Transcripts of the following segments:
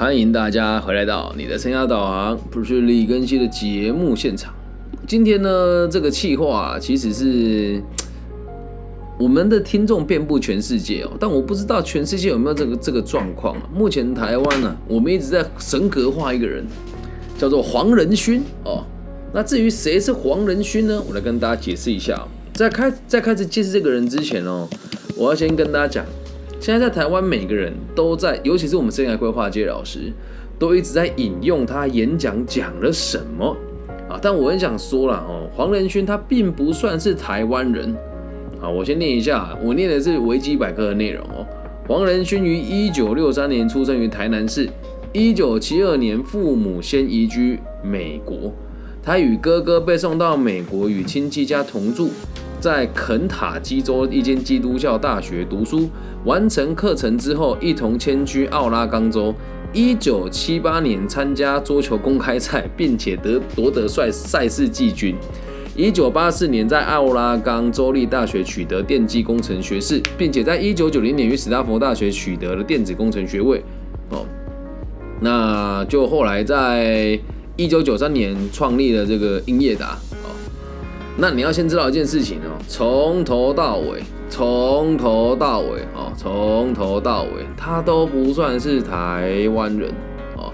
欢迎大家回来到你的生涯导航，不是李根熙的节目现场。今天呢，这个气话其实是我们的听众遍布全世界哦，但我不知道全世界有没有这个这个状况啊。目前台湾呢，我们一直在神格化一个人，叫做黄仁勋哦。那至于谁是黄仁勋呢？我来跟大家解释一下。在开在开始介绍这个人之前哦，我要先跟大家讲，现在在台湾每个人都在，尤其是我们生涯规划界老师，都一直在引用他演讲讲了什么啊。但我很想说了哦，黄仁勋他并不算是台湾人啊。我先念一下，我念的是维基百科的内容哦。黄仁勋于一九六三年出生于台南市，一九七二年父母先移居美国。他与哥哥被送到美国，与亲戚家同住，在肯塔基州一间基督教大学读书。完成课程之后，一同迁居奥拉冈州。一九七八年参加桌球公开赛，并且得夺得赛赛事季军。一九八四年在奥拉冈州立大学取得电机工程学士，并且在一九九零年于史丹佛大学取得了电子工程学位。哦，那就后来在。一九九三年创立了这个英业达，那你要先知道一件事情哦，从头到尾，从头到尾哦，从头到尾，他都不算是台湾人哦。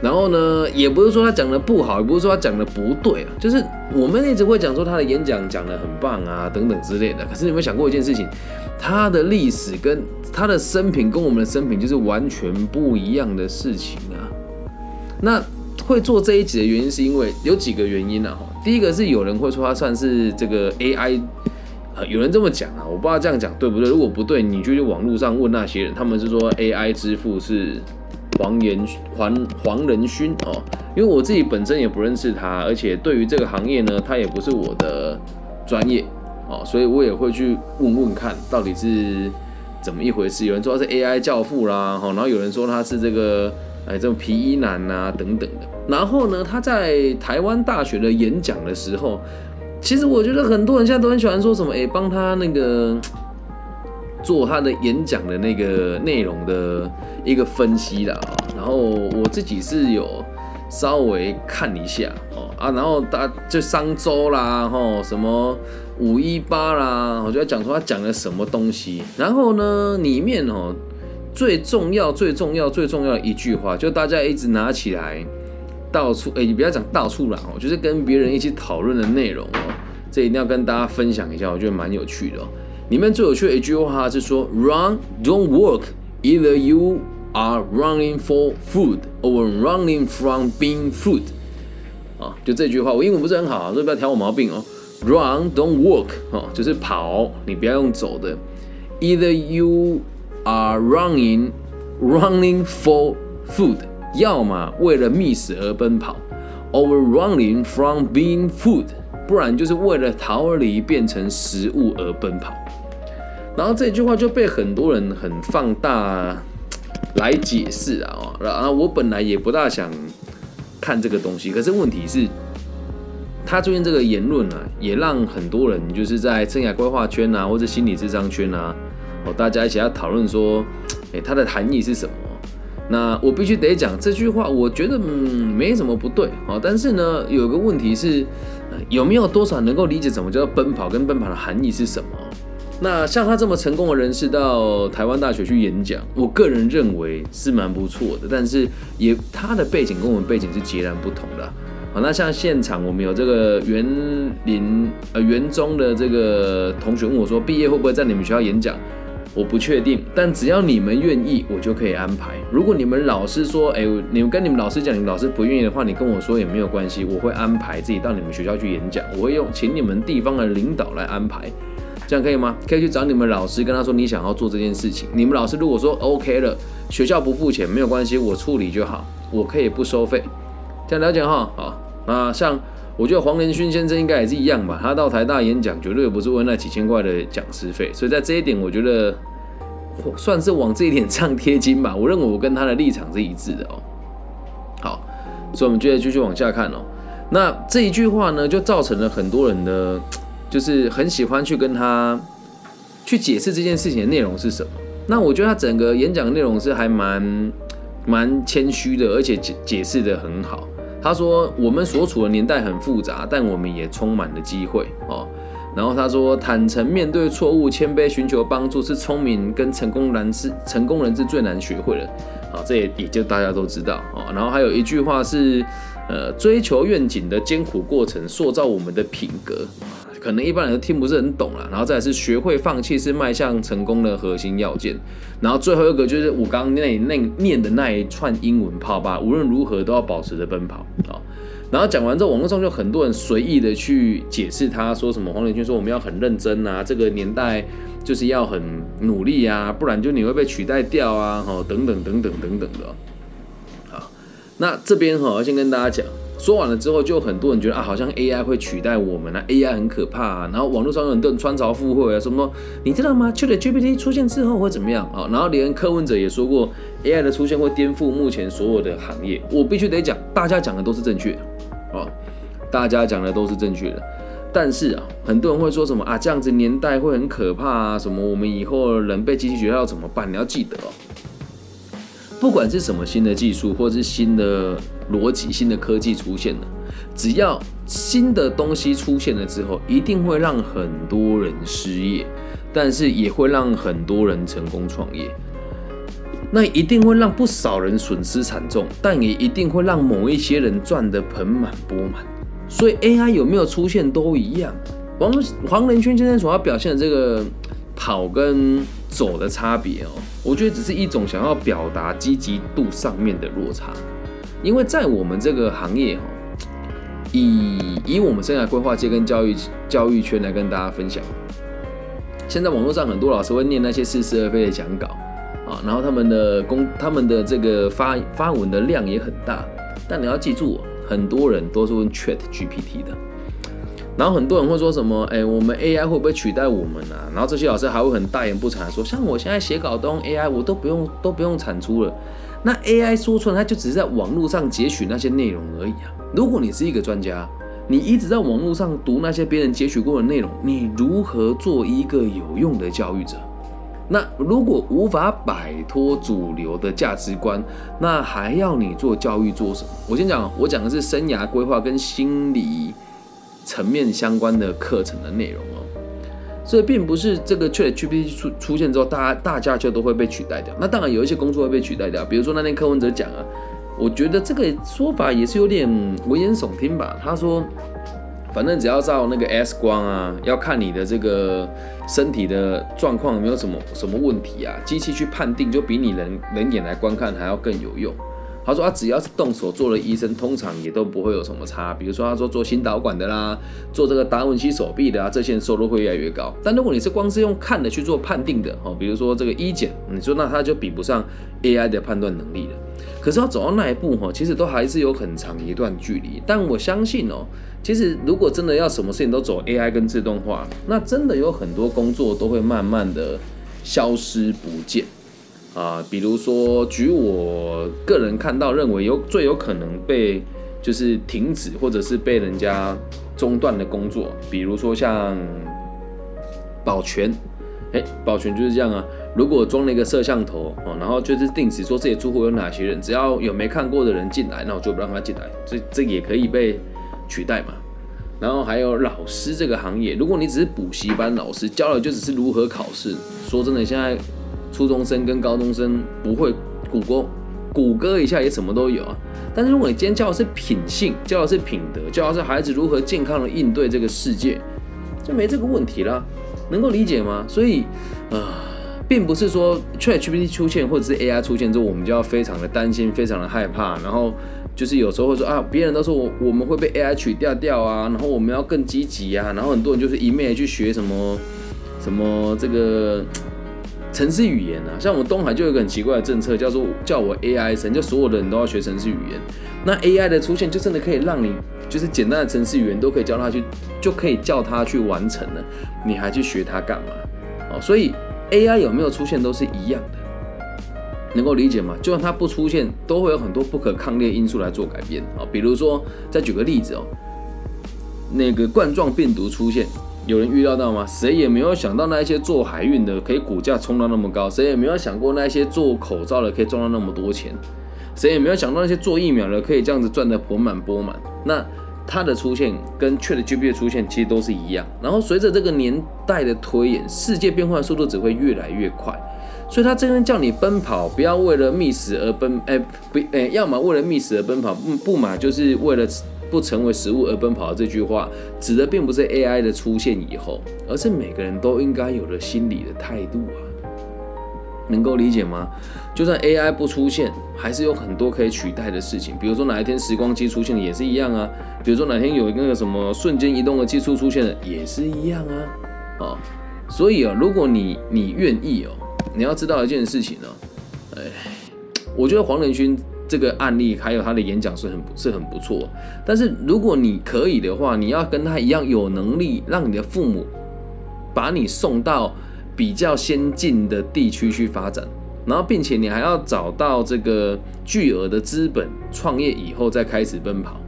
然后呢，也不是说他讲的不好，也不是说他讲的不对啊，就是我们一直会讲说他的演讲讲的很棒啊，等等之类的。可是你有没有想过一件事情，他的历史跟他的生平跟我们的生平就是完全不一样的事情啊？那。会做这一集的原因是因为有几个原因呢？哈，第一个是有人会说他算是这个 AI，有人这么讲啊，我不知道这样讲对不对。如果不对，你就去网络上问那些人，他们是说 AI 之父是黄延黄黄仁勋哦。因为我自己本身也不认识他，而且对于这个行业呢，他也不是我的专业哦，所以我也会去问问看到底是怎么一回事。有人说他是 AI 教父啦，哈，然后有人说他是这个。哎，这种皮衣男啊，等等的。然后呢，他在台湾大学的演讲的时候，其实我觉得很多人现在都很喜欢说什么，哎，帮他那个 做他的演讲的那个内容的一个分析啦。然后我自己是有稍微看一下哦啊，然后大就商周啦，吼什么五一八啦，我就要讲说他讲了什么东西。然后呢，里面哦。最重要、最重要、最重要的一句话，就大家一直拿起来到处，哎，你不要讲到处啦哦，就是跟别人一起讨论的内容哦，这一定要跟大家分享一下，我觉得蛮有趣的哦。里面最有趣的一句话是说：“Run, don't work. Either you are running for food or running from being food。”啊，就这句话，我英文不是很好，所以不要挑我毛病哦。Run, don't walk，哦，就是跑，你不要用走的。Either you Are running, running for food，要么为了觅食而奔跑，or running from being food，不然就是为了逃离变成食物而奔跑。然后这句话就被很多人很放大来解释啊，啊我本来也不大想看这个东西，可是问题是，他最近这个言论呢，也让很多人就是在生涯规划圈啊，或者心理智商圈啊。大家一起要讨论说，哎，它的含义是什么？那我必须得讲这句话，我觉得嗯没什么不对哦。但是呢，有个问题是，有没有多少能够理解什么叫做奔跑跟奔跑的含义是什么？那像他这么成功的人士到台湾大学去演讲，我个人认为是蛮不错的。但是也他的背景跟我们背景是截然不同的。好，那像现场我们有这个园林呃园中的这个同学问我说，毕业会不会在你们学校演讲？我不确定，但只要你们愿意，我就可以安排。如果你们老师说，哎，你们跟你们老师讲，你们老师不愿意的话，你跟我说也没有关系，我会安排自己到你们学校去演讲。我会用请你们地方的领导来安排，这样可以吗？可以去找你们老师，跟他说你想要做这件事情。你们老师如果说 OK 了，学校不付钱没有关系，我处理就好，我可以不收费。这样了解哈，好，那像。我觉得黄仁勋先生应该也是一样吧，他到台大演讲绝对不是为那几千块的讲师费，所以在这一点，我觉得算是往这一点上贴金吧。我认为我跟他的立场是一致的哦。好，所以我们接着继续往下看哦。那这一句话呢，就造成了很多人的，就是很喜欢去跟他去解释这件事情的内容是什么。那我觉得他整个演讲的内容是还蛮蛮谦虚的，而且解解释的很好。他说：“我们所处的年代很复杂，但我们也充满了机会哦。”然后他说：“坦诚面对错误，谦卑寻求帮助，是聪明跟成功人士成功人士最难学会的。”好，这也也就大家都知道哦。然后还有一句话是：“呃，追求愿景的艰苦过程，塑造我们的品格。”可能一般人都听不是很懂了。然后再是学会放弃，是迈向成功的核心要件。然后最后一个就是我刚那那念的那一串英文泡吧，无论如何都要保持着奔跑啊。然后讲完之后，网络上就很多人随意的去解释他说什么。黄连军说我们要很认真啊，这个年代就是要很努力啊，不然就你会被取代掉啊，哈，等等等等等等的。好，那这边哈，先跟大家讲，说完了之后，就很多人觉得啊，好像 AI 会取代我们啊，AI 很可怕。啊。然后网络上有很多人穿凿附会啊，什么你知道吗？ChatGPT 出现之后会怎么样啊？然后连柯文哲也说过，AI 的出现会颠覆目前所有的行业。我必须得讲，大家讲的都是正确的。哦，大家讲的都是正确的，但是啊，很多人会说什么啊，这样子年代会很可怕啊，什么我们以后人被机器取代要怎么办？你要记得哦，不管是什么新的技术，或者是新的逻辑、新的科技出现了，只要新的东西出现了之后，一定会让很多人失业，但是也会让很多人成功创业。那一定会让不少人损失惨重，但也一定会让某一些人赚得盆满钵满。所以 AI 有没有出现都一样。黄黄仁勋先生所要表现的这个跑跟走的差别哦，我觉得只是一种想要表达积极度上面的落差。因为在我们这个行业哦，以以我们生涯规划界跟教育教育圈来跟大家分享，现在网络上很多老师会念那些似是而非的讲稿。啊，然后他们的公，他们的这个发发文的量也很大，但你要记住，很多人都是问 Chat GPT 的，然后很多人会说什么，哎，我们 AI 会不会取代我们啊？然后这些老师还会很大言不惭说，像我现在写稿都用 AI，我都不用都不用产出了。那 AI 说出来，它就只是在网络上截取那些内容而已啊。如果你是一个专家，你一直在网络上读那些别人截取过的内容，你如何做一个有用的教育者？那如果无法摆脱主流的价值观，那还要你做教育做什么？我先讲，我讲的是生涯规划跟心理层面相关的课程的内容哦。所以并不是这个 ChatGPT 出出现之后，大家大家就都会被取代掉。那当然有一些工作会被取代掉，比如说那天柯文哲讲啊，我觉得这个说法也是有点危言耸听吧。他说。反正只要照那个 X 光啊，要看你的这个身体的状况有没有什么什么问题啊，机器去判定就比你人人眼来观看还要更有用。他说他，只要是动手做的医生，通常也都不会有什么差。比如说他说做心导管的啦，做这个达文西手臂的啊，这些收入会越来越高。但如果你是光是用看的去做判定的哦，比如说这个医检，你说那他就比不上 AI 的判断能力了。可是要走到那一步哈，其实都还是有很长一段距离。但我相信哦。其实，如果真的要什么事情都走 AI 跟自动化，那真的有很多工作都会慢慢的消失不见啊。比如说，举我个人看到认为有最有可能被就是停止或者是被人家中断的工作，比如说像保全，哎，保全就是这样啊。如果装了一个摄像头哦，然后就是定时说这些住户有哪些人，只要有没看过的人进来，那我就不让他进来。这这也可以被。取代嘛，然后还有老师这个行业，如果你只是补习班老师，教的就只是如何考试。说真的，现在初中生跟高中生不会谷歌，谷歌一下也什么都有啊。但是如果你今天教的是品性，教的是品德，教的是孩子如何健康的应对这个世界，就没这个问题啦。能够理解吗？所以，呃，并不是说 ChatGPT 出现或者是 AI 出现之后，我们就要非常的担心，非常的害怕，然后。就是有时候会说啊，别人都说我我们会被 AI 取掉掉啊，然后我们要更积极啊，然后很多人就是一昧去学什么什么这个城市语言啊，像我们东海就有一个很奇怪的政策，叫做叫我 AI 神，就所有的人都要学城市语言。那 AI 的出现就真的可以让你就是简单的城市语言都可以教他去，就可以叫他去完成了，你还去学它干嘛？哦，所以 AI 有没有出现都是一样的。能够理解吗？就算它不出现，都会有很多不可抗力因素来做改变啊。比如说，再举个例子哦，那个冠状病毒出现，有人预料到吗？谁也没有想到那一些做海运的可以股价冲到那么高，谁也没有想过那一些做口罩的可以赚到那么多钱。谁也没有想到那些做疫苗的可以这样子赚得盆满钵满。那它的出现跟 ChatGPT 的出现其实都是一样。然后随着这个年代的推演，世界变化的速度只会越来越快。所以他真正叫你奔跑，不要为了觅食而奔，哎不，哎，要么为了觅食而奔跑，不不嘛，就是为了不成为食物而奔跑。这句话指的并不是 AI 的出现以后，而是每个人都应该有的心理的态度啊。能够理解吗？就算 AI 不出现，还是有很多可以取代的事情。比如说哪一天时光机出现了，也是一样啊。比如说哪天有那个什么瞬间移动的技术出现了，也是一样啊。哦，所以啊，如果你你愿意哦。你要知道一件事情呢，哎，我觉得黄仁勋这个案例还有他的演讲是很是很不错，但是如果你可以的话，你要跟他一样有能力，让你的父母把你送到比较先进的地区去发展，然后并且你还要找到这个巨额的资本创业以后再开始奔跑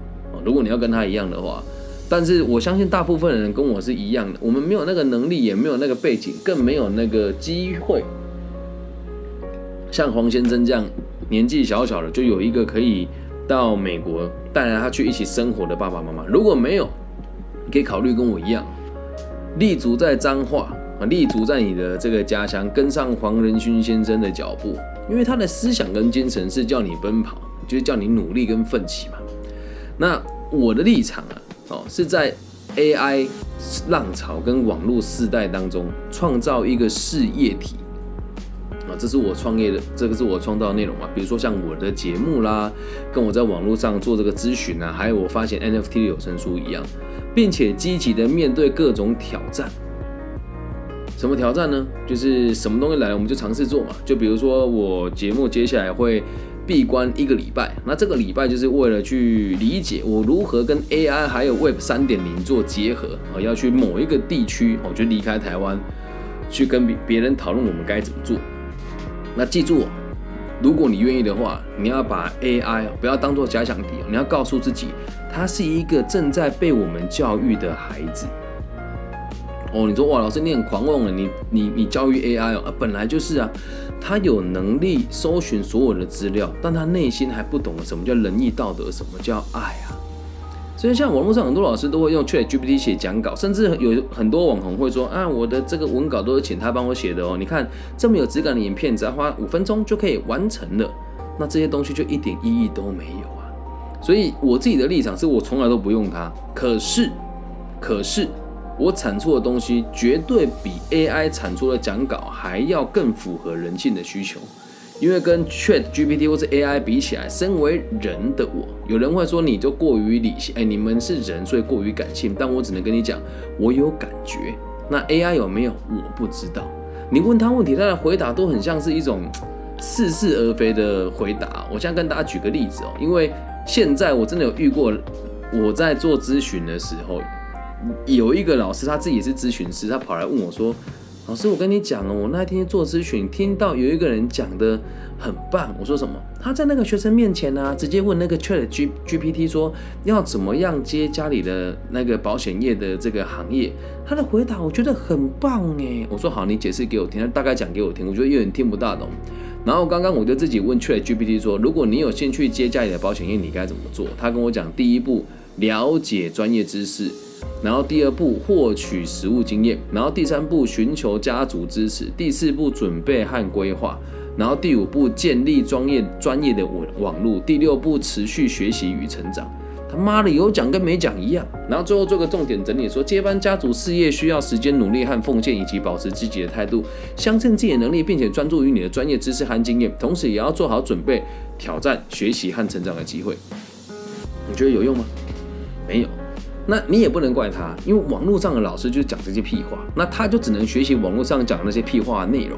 如果你要跟他一样的话，但是我相信大部分人跟我是一样的，我们没有那个能力，也没有那个背景，更没有那个机会。像黄先生这样年纪小小的，就有一个可以到美国带着他去一起生活的爸爸妈妈。如果没有，你可以考虑跟我一样，立足在彰化啊，立足在你的这个家乡，跟上黄仁勋先生的脚步，因为他的思想跟精神是叫你奔跑，就是叫你努力跟奋起嘛。那我的立场啊，哦，是在 AI 浪潮跟网络时代当中创造一个事业体。这是我创业的，这个是我创造内容嘛？比如说像我的节目啦，跟我在网络上做这个咨询啊，还有我发现 NFT 的有声书一样，并且积极的面对各种挑战。什么挑战呢？就是什么东西来我们就尝试做嘛。就比如说我节目接下来会闭关一个礼拜，那这个礼拜就是为了去理解我如何跟 AI 还有 Web 三点零做结合啊，要去某一个地区，我就离开台湾，去跟别别人讨论我们该怎么做。那记住，如果你愿意的话，你要把 AI 不要当做假想敌，你要告诉自己，他是一个正在被我们教育的孩子。哦，你说哇，老师你很狂妄了，你你你教育 AI 哦，啊，本来就是啊，他有能力搜寻所有的资料，但他内心还不懂什么叫仁义道德，什么叫爱啊。所以，像网络上很多老师都会用 Chat GPT 写讲稿，甚至有很多网红会说：“啊，我的这个文稿都是请他帮我写的哦。”你看这么有质感的影片，只要花五分钟就可以完成了，那这些东西就一点意义都没有啊。所以，我自己的立场是我从来都不用它。可是，可是我产出的东西绝对比 AI 产出的讲稿还要更符合人性的需求。因为跟 Chat GPT 或者 AI 比起来，身为人的我，有人会说你就过于理性，哎，你们是人，所以过于感性。但我只能跟你讲，我有感觉。那 AI 有没有？我不知道。你问他问题，他的回答都很像是一种似是而非的回答。我现在跟大家举个例子哦，因为现在我真的有遇过，我在做咨询的时候，有一个老师他自己也是咨询师，他跑来问我说。老师，我跟你讲哦，我那天做咨询，听到有一个人讲的很棒。我说什么？他在那个学生面前呢，直接问那个 Chat G GPT 说要怎么样接家里的那个保险业的这个行业。他的回答我觉得很棒哎。我说好，你解释给我听，他大概讲给我听。我觉得有点听不大懂。然后刚刚我就自己问 Chat GPT 说，如果你有兴趣接家里的保险业，你该怎么做？他跟我讲，第一步了解专业知识。然后第二步获取实务经验，然后第三步寻求家族支持，第四步准备和规划，然后第五步建立专业专业的网网络，第六步持续学习与成长。他妈的有讲跟没讲一样。然后最后做个重点整理说，接班家族事业需要时间、努力和奉献，以及保持积极的态度，相信自己的能力，并且专注于你的专业知识和经验，同时也要做好准备挑战、学习和成长的机会。你觉得有用吗？没有。那你也不能怪他，因为网络上的老师就是讲这些屁话，那他就只能学习网络上讲那些屁话内容，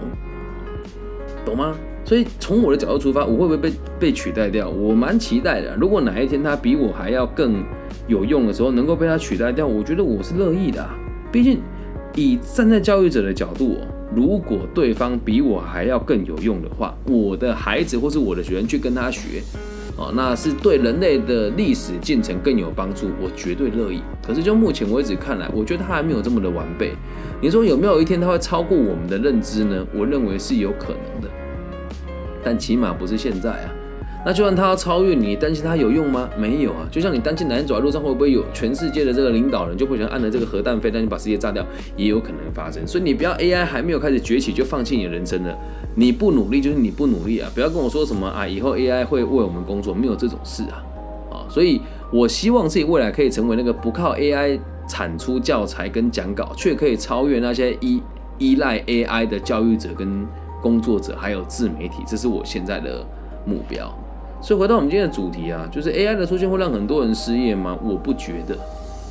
懂吗？所以从我的角度出发，我会不会被被取代掉？我蛮期待的。如果哪一天他比我还要更有用的时候，能够被他取代掉，我觉得我是乐意的。毕竟以站在教育者的角度，如果对方比我还要更有用的话，我的孩子或是我的学生去跟他学。那是对人类的历史进程更有帮助，我绝对乐意。可是就目前为止看来，我觉得它还没有这么的完备。你说有没有一天它会超过我们的认知呢？我认为是有可能的，但起码不是现在啊。那就算他要超越你，担心他有用吗？没有啊。就像你担心男人走在路上会不会有全世界的这个领导人就会想按了这个核弹飞弹，你把世界炸掉，也有可能发生。所以你不要 AI 还没有开始崛起就放弃你的人生了。你不努力就是你不努力啊！不要跟我说什么啊，以后 AI 会为我们工作，没有这种事啊。啊，所以我希望自己未来可以成为那个不靠 AI 产出教材跟讲稿，却可以超越那些依依赖 AI 的教育者跟工作者，还有自媒体。这是我现在的目标。所以回到我们今天的主题啊，就是 AI 的出现会让很多人失业吗？我不觉得。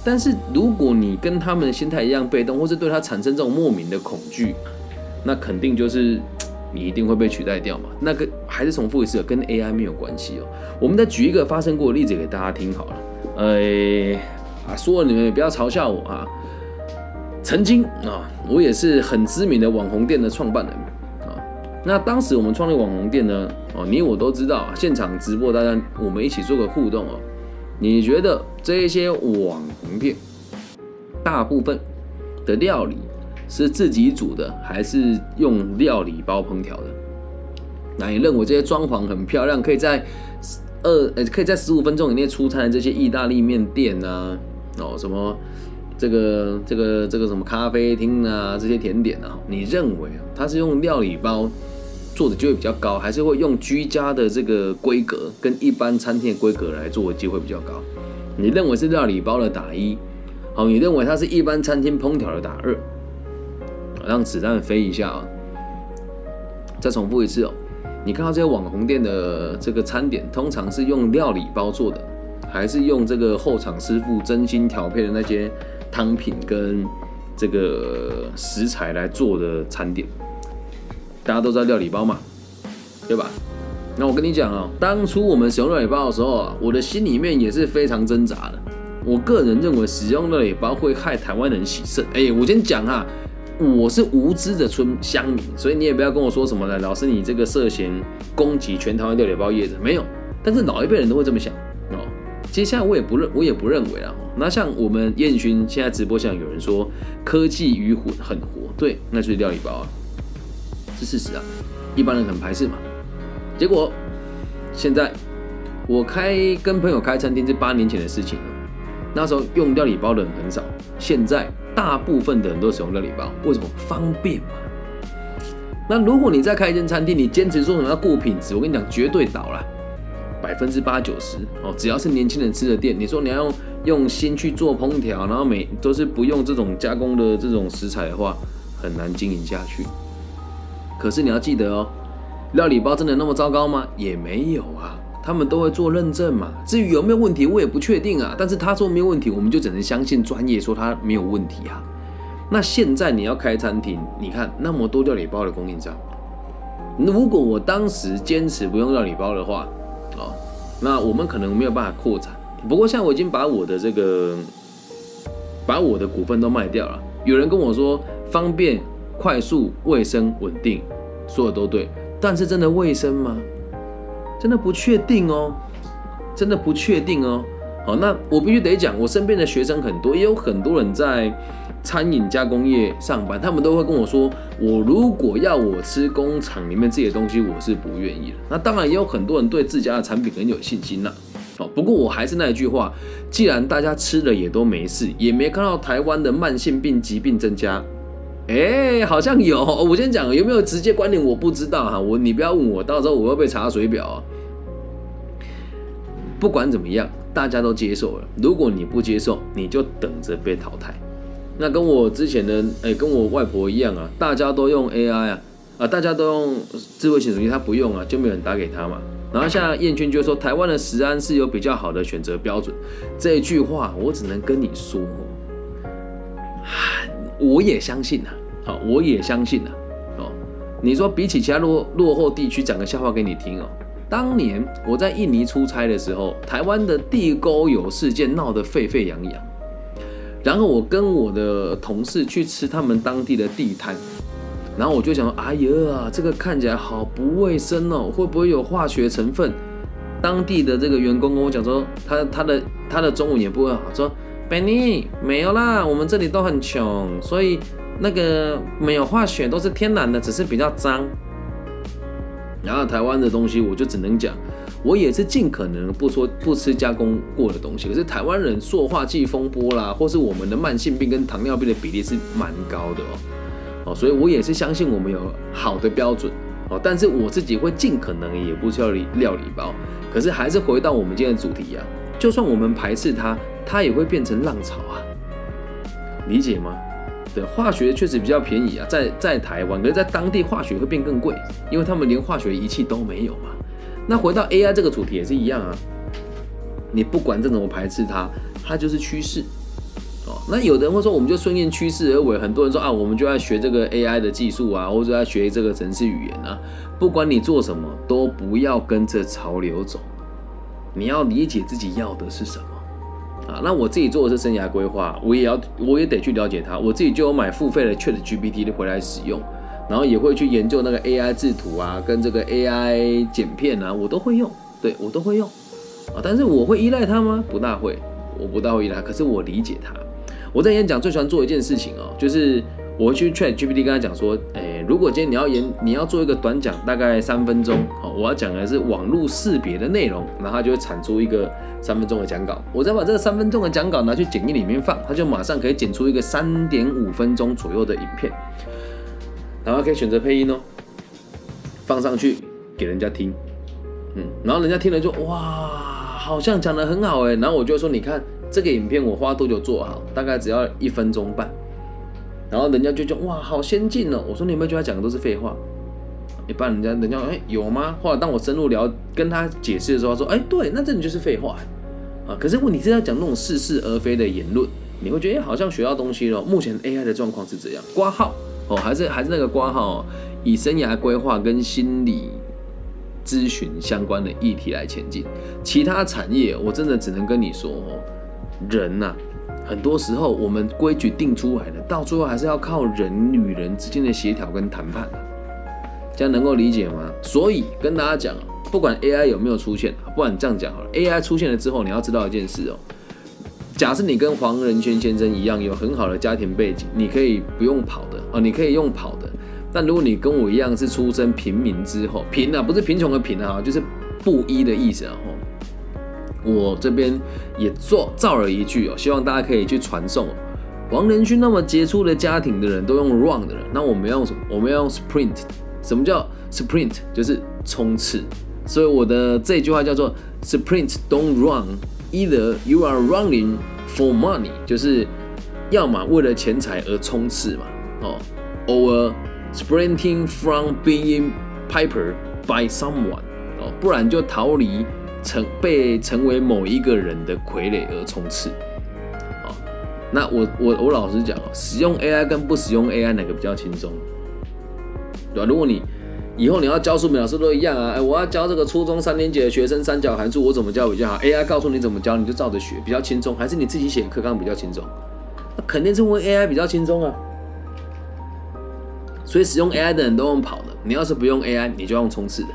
但是如果你跟他们的心态一样被动，或是对他产生这种莫名的恐惧，那肯定就是你一定会被取代掉嘛。那个还是重复一次，跟 AI 没有关系哦。我们再举一个发生过的例子给大家听好了。哎，啊，说了你们也不要嘲笑我啊。曾经啊，我也是很知名的网红店的创办人啊。那当时我们创立网红店呢，哦，你我都知道，现场直播，大家我们一起做个互动哦。你觉得这一些网红店，大部分的料理是自己煮的，还是用料理包烹调的？那你认为这些装潢很漂亮，可以在二呃可以在十五分钟以内出餐的这些意大利面店呢？哦，什么这个这个这个什么咖啡厅啊，这些甜点啊，你认为啊，它是用料理包？做的就会比较高，还是会用居家的这个规格跟一般餐厅的规格来做的机会比较高。你认为是料理包的打一，好，你认为它是一般餐厅烹调的打二，让子弹飞一下啊！再重复一次哦，你看到这些网红店的这个餐点，通常是用料理包做的，还是用这个后场师傅真心调配的那些汤品跟这个食材来做的餐点？大家都知道料理包嘛，对吧？那我跟你讲啊，当初我们使用料理包的时候啊，我的心里面也是非常挣扎的。我个人认为使用料理包会害台湾人洗肾。哎，我先讲哈，我是无知的村乡民，所以你也不要跟我说什么了，老师你这个涉嫌攻击全台湾料理包业者没有？但是老一辈人都会这么想哦。接下来我也不认，我也不认为啊。那像我们燕勋现在直播上有人说科技与火很活，对，那就是料理包啊。是事实啊，一般人很排斥嘛。结果现在我开跟朋友开餐厅是八年前的事情了，那时候用料理包的人很少，现在大部分的人都使用料理包，为什么？方便嘛。那如果你再开一间餐厅，你坚持说什么要顾品质，我跟你讲，绝对倒了，百分之八九十哦。只要是年轻人吃的店，你说你要用用心去做烹调，然后每都是不用这种加工的这种食材的话，很难经营下去。可是你要记得哦，料理包真的那么糟糕吗？也没有啊，他们都会做认证嘛。至于有没有问题，我也不确定啊。但是他说没有问题，我们就只能相信专业，说他没有问题啊。那现在你要开餐厅，你看那么多料理包的供应商，如果我当时坚持不用料理包的话，哦，那我们可能没有办法扩展。不过现在我已经把我的这个，把我的股份都卖掉了。有人跟我说方便。快速、卫生、稳定，说的都对，但是真的卫生吗？真的不确定哦，真的不确定哦。好，那我必须得讲，我身边的学生很多，也有很多人在餐饮加工业上班，他们都会跟我说，我如果要我吃工厂里面这些东西，我是不愿意的。那当然也有很多人对自家的产品很有信心呐。好，不过我还是那一句话，既然大家吃了也都没事，也没看到台湾的慢性病疾病增加。哎，好像有。我先讲有没有直接关联，我不知道哈。我你不要问我，到时候我要被查水表啊。不管怎么样，大家都接受了。如果你不接受，你就等着被淘汰。那跟我之前的哎，跟我外婆一样啊，大家都用 AI 啊，啊，大家都用智慧型手机，他不用啊，就没有人打给他嘛。然后像燕君就说，台湾的食安是有比较好的选择标准。这句话，我只能跟你说，我也相信啊。好，我也相信啊。哦，你说比起其他落落后地区，讲个笑话给你听哦。当年我在印尼出差的时候，台湾的地沟油事件闹得沸沸扬扬，然后我跟我的同事去吃他们当地的地摊，然后我就想说，哎呀，这个看起来好不卫生哦，会不会有化学成分？当地的这个员工跟我讲说，他他的他的中文也不会好，说，Benny 没有啦，我们这里都很穷，所以。那个没有化学，都是天然的，只是比较脏。然后台湾的东西，我就只能讲，我也是尽可能不说不吃加工过的东西。可是台湾人塑化剂风波啦，或是我们的慢性病跟糖尿病的比例是蛮高的哦。哦，所以我也是相信我们有好的标准哦。但是我自己会尽可能也不料理料理包。可是还是回到我们今天的主题啊，就算我们排斥它，它也会变成浪潮啊。理解吗？对，化学确实比较便宜啊，在在台湾，可是在当地化学会变更贵，因为他们连化学仪器都没有嘛。那回到 AI 这个主题也是一样啊，你不管这怎么排斥它，它就是趋势哦。那有的人会说，我们就顺应趋势而为，很多人说啊，我们就要学这个 AI 的技术啊，或者要学这个城市语言啊。不管你做什么，都不要跟着潮流走，你要理解自己要的是什么。啊，那我自己做的是生涯规划，我也要，我也得去了解它。我自己就有买付费的 Chat GPT 回来使用，然后也会去研究那个 AI 制图啊，跟这个 AI 剪片啊，我都会用，对我都会用。啊，但是我会依赖它吗？不大会，我不大会依赖。可是我理解它。我在演讲最喜欢做一件事情哦，就是。我会去 Chat GPT 跟他讲说，诶，如果今天你要演，你要做一个短讲，大概三分钟，好，我要讲的是网络识别的内容，然后他就会产出一个三分钟的讲稿，我再把这个三分钟的讲稿拿去剪辑里面放，他就马上可以剪出一个三点五分钟左右的影片，然后可以选择配音哦，放上去给人家听，嗯，然后人家听了就哇，好像讲的很好哎，然后我就说，你看这个影片我花多久做好，大概只要一分钟半。然后人家就讲哇，好先进哦！我说你有没有觉得他讲的都是废话？一般人家人家哎有吗？后来当我深入聊跟他解释的时候，他说哎对，那这里就是废话啊！可是问题是要讲那种似是而非的言论，你会觉得哎好像学到东西了。目前 AI 的状况是这样，挂号哦，还是还是那个挂号，以生涯规划跟心理咨询相关的议题来前进。其他产业我真的只能跟你说哦，人呐。很多时候，我们规矩定出来的，到最后还是要靠人与人之间的协调跟谈判这样能够理解吗？所以跟大家讲，不管 AI 有没有出现，不管这样讲好了，AI 出现了之后，你要知道一件事哦。假设你跟黄仁轩先生一样，有很好的家庭背景，你可以不用跑的哦，你可以用跑的。但如果你跟我一样是出身平民之后，贫啊，不是贫穷的贫啊，就是布衣的意思啊。我这边也做造了一句哦，希望大家可以去传送。王仁勋那么杰出的家庭的人都用 run 的人，那我们要用什么？我们要用 sprint。什么叫 sprint？就是冲刺。所以我的这句话叫做 sprint don't run，either you are running for money，就是要么为了钱财而冲刺嘛，哦，or sprinting from being piper by someone，哦，不然就逃离。成被成为某一个人的傀儡而冲刺，啊，那我我我老实讲啊，使用 AI 跟不使用 AI 哪个比较轻松？对吧？如果你以后你要教书，每老师都一样啊，哎，我要教这个初中三年级的学生三角函数，我怎么教比较好？AI 告诉你怎么教，你就照着学，比较轻松，还是你自己写课纲比较轻松？那肯定是问 AI 比较轻松啊。所以使用 AI 的人都用跑的，你要是不用 AI，你就用冲刺的。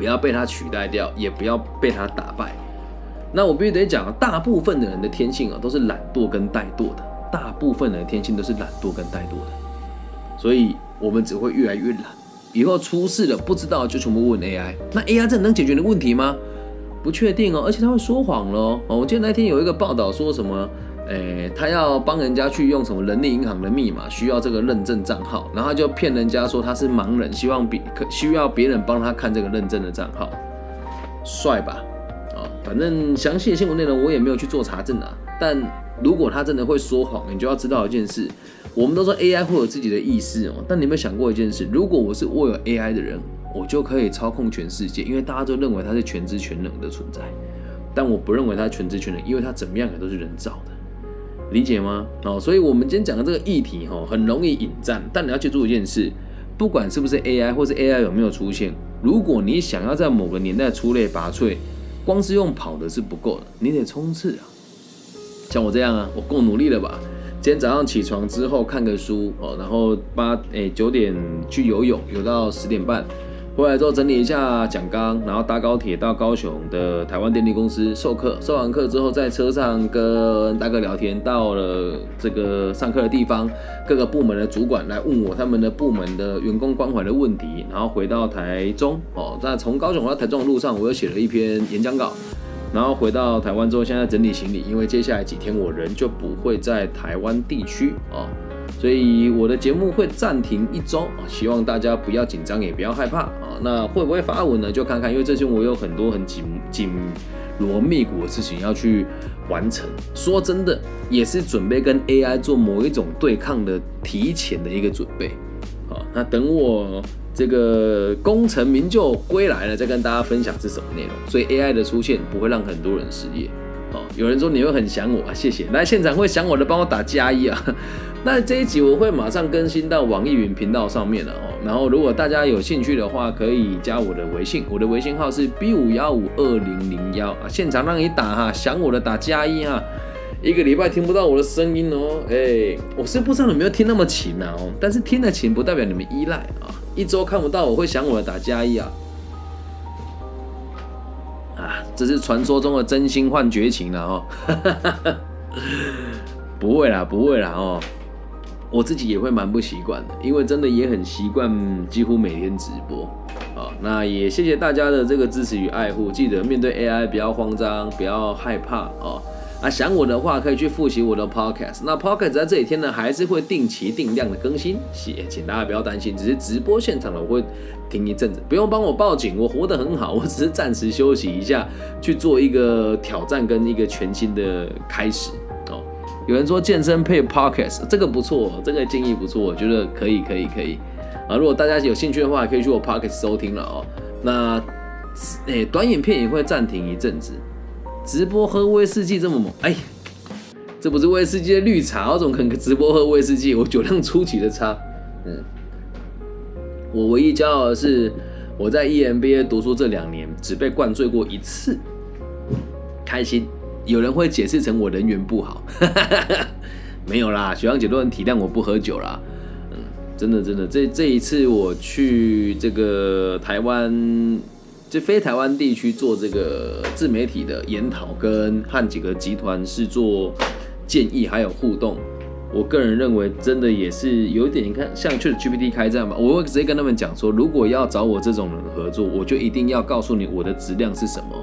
不要被它取代掉，也不要被它打败。那我必须得讲，大部分的人的天性啊，都是懒惰跟怠惰的。大部分人的天性都是懒惰跟怠惰的，所以我们只会越来越懒。以后出事了，不知道就全部问 AI。那 AI 这能解决的问题吗？不确定哦，而且他会说谎喽。哦，我记得那天有一个报道说什么。诶，他要帮人家去用什么人力银行的密码，需要这个认证账号，然后就骗人家说他是盲人，希望别可需要别人帮他看这个认证的账号，帅吧？啊，反正详细的新闻内容我也没有去做查证啊。但如果他真的会说谎，你就要知道一件事，我们都说 AI 会有自己的意识哦，但你有没有想过一件事？如果我是握有 AI 的人，我就可以操控全世界，因为大家都认为他是全知全能的存在，但我不认为他全知全能，因为他怎么样也都是人造的。理解吗？哦，所以我们今天讲的这个议题，哈，很容易引战。但你要记住一件事，不管是不是 AI，或是 AI 有没有出现，如果你想要在某个年代出类拔萃，光是用跑的是不够的，你得冲刺啊。像我这样啊，我够努力了吧？今天早上起床之后看个书，哦，然后八诶九点去游泳，游到十点半，回来之后整理一下讲纲，然后搭高铁到高雄的台湾电力公司授课。授完课之后，在车上跟大哥聊天。到了这个上课的地方，各个部门的主管来问我他们的部门的员工关怀的问题。然后回到台中哦，在从高雄回到台中的路上，我又写了一篇演讲稿。然后回到台湾之后，现在整理行李，因为接下来几天我人就不会在台湾地区哦。所以我的节目会暂停一周啊，希望大家不要紧张，也不要害怕啊。那会不会发文呢？就看看，因为最近我有很多很紧紧锣密鼓的事情要去完成。说真的，也是准备跟 AI 做某一种对抗的提前的一个准备。好，那等我这个功成名就归来了，再跟大家分享是什么内容。所以 AI 的出现不会让很多人失业。哦，有人说你会很想我啊，谢谢。来现场会想我的，帮我打加一啊。那这一集我会马上更新到网易云频道上面了哦。然后如果大家有兴趣的话，可以加我的微信，我的微信号是 B 五幺五二零零幺啊。现场让你打哈，想我的打加一哈。一个礼拜听不到我的声音哦，哎，我是不知道有没有听那么勤啊哦。但是听得勤不代表你们依赖啊。一周看不到我会想我的打加一啊。啊，这是传说中的真心换绝情了哦。不会啦，不会啦哦。我自己也会蛮不习惯的，因为真的也很习惯几乎每天直播啊。那也谢谢大家的这个支持与爱护，记得面对 AI 不要慌张，不要害怕哦。啊，想我的话可以去复习我的 Podcast。那 Podcast 在这几天呢，还是会定期定量的更新，请请大家不要担心，只是直播现场呢，我会停一阵子，不用帮我报警，我活得很好，我只是暂时休息一下，去做一个挑战跟一个全新的开始。有人说健身配 podcast，这个不错，这个建议不错，我觉得可以，可以，可以啊！如果大家有兴趣的话，可以去我 podcast 收听了哦。那诶，短影片也会暂停一阵子。直播喝威士忌这么猛，哎，这不是威士忌的绿茶，我怎么可能直播喝威士忌？我酒量出奇的差。嗯，我唯一骄傲的是，我在 EMBA 读书这两年，只被灌醉过一次，开心。有人会解释成我人缘不好，没有啦，学长姐都很体谅我不喝酒啦。嗯，真的真的，这这一次我去这个台湾，就非台湾地区做这个自媒体的研讨，跟和几个集团是做建议还有互动。我个人认为，真的也是有点，你看像去 GPT 开战嘛，我会直接跟他们讲说，如果要找我这种人合作，我就一定要告诉你我的质量是什么。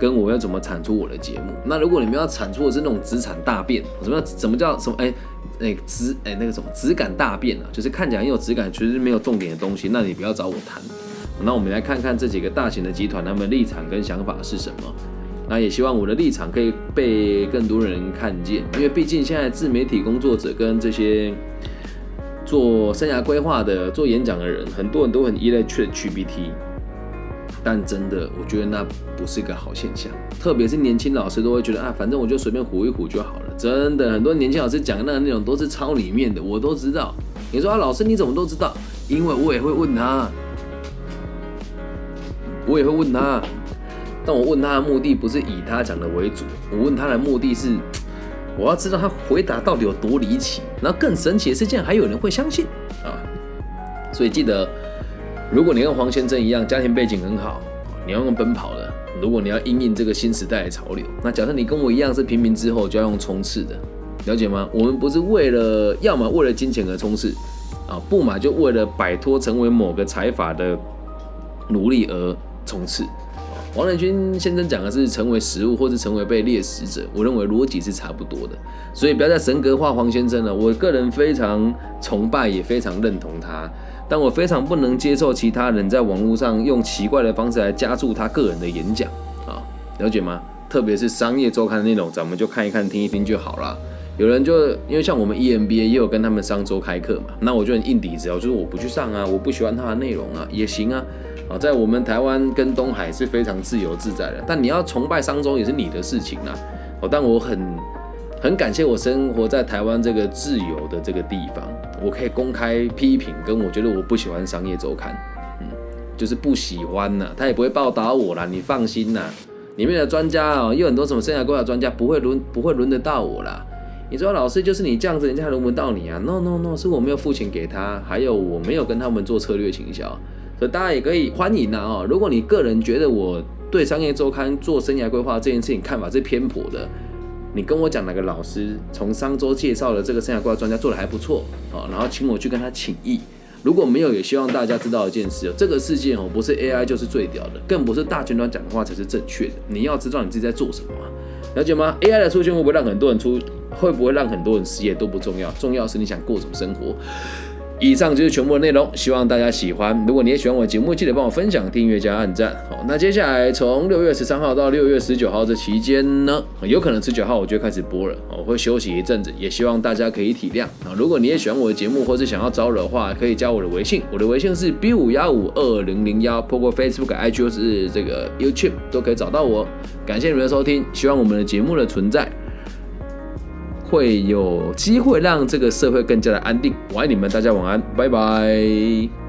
跟我要怎么产出我的节目？那如果你们要产出的是那种资产大变，什么叫什么叫什么？哎哎质哎那个什么质感大变啊，就是看起来很有质感，其实没有重点的东西，那你不要找我谈。那我们来看看这几个大型的集团他们立场跟想法是什么。那也希望我的立场可以被更多人看见，因为毕竟现在自媒体工作者跟这些做生涯规划的、做演讲的人，很多人都很依赖 Chat GPT。但真的，我觉得那不是一个好现象，特别是年轻老师都会觉得啊，反正我就随便唬一唬就好了。真的，很多年轻老师讲的那个内容都是抄里面的，我都知道。你说啊，老师你怎么都知道？因为我也会问他，我也会问他，但我问他的目的不是以他讲的为主，我问他的目的是，我要知道他回答到底有多离奇。然后更神奇的是，竟然还有人会相信啊！所以记得。如果你跟黄先生一样，家庭背景很好，你要用奔跑的；如果你要应应这个新时代的潮流，那假设你跟我一样是平民之后，就要用冲刺的，了解吗？我们不是为了，要么为了金钱而冲刺，啊，不嘛就为了摆脱成为某个财阀的奴隶而冲刺。王仁军先生讲的是成为食物，或是成为被猎食者，我认为逻辑是差不多的，所以不要再神格化黄先生了。我个人非常崇拜，也非常认同他。但我非常不能接受其他人在网络上用奇怪的方式来加注他个人的演讲啊，了解吗？特别是商业周刊的内容，咱们就看一看、听一听就好了。有人就因为像我们 EMBA 也有跟他们上周开课嘛，那我就很硬底子啊，就是我不去上啊，我不喜欢他的内容啊，也行啊。啊，在我们台湾跟东海是非常自由自在的，但你要崇拜商周也是你的事情啊。哦，但我很。很感谢我生活在台湾这个自由的这个地方，我可以公开批评，跟我觉得我不喜欢商业周刊，嗯，就是不喜欢呐，他也不会报答我啦，你放心呐。里面的专家啊，有很多什么生涯规划专家，不会轮不会轮得到我啦。你说老师就是你这样子，人家还轮不到你啊？No No No，是我没有付钱给他，还有我没有跟他们做策略行销，所以大家也可以欢迎啊哦。如果你个人觉得我对商业周刊做生涯规划这件事情看法是偏颇的，你跟我讲哪个老师从商周介绍的这个生涯规划专家做的还不错哦，然后请我去跟他请益。如果没有，也希望大家知道一件事，这个世界哦不是 AI 就是最屌的，更不是大群端讲的话才是正确的。你要知道你自己在做什么，了解吗？AI 的出现会不会让很多人出，会不会让很多人失业都不重要，重要是你想过什么生活。以上就是全部的内容，希望大家喜欢。如果你也喜欢我的节目，记得帮我分享、订阅加按赞。好，那接下来从六月十三号到六月十九号这期间呢，有可能十九号我就开始播了，我会休息一阵子，也希望大家可以体谅啊。如果你也喜欢我的节目，或是想要招惹的话，可以加我的微信，我的微信是 B 五幺五二零零幺，包括 Facebook、IG 或是这个 YouTube 都可以找到我。感谢你们的收听，希望我们的节目的存在。会有机会让这个社会更加的安定。我爱你们，大家晚安，拜拜。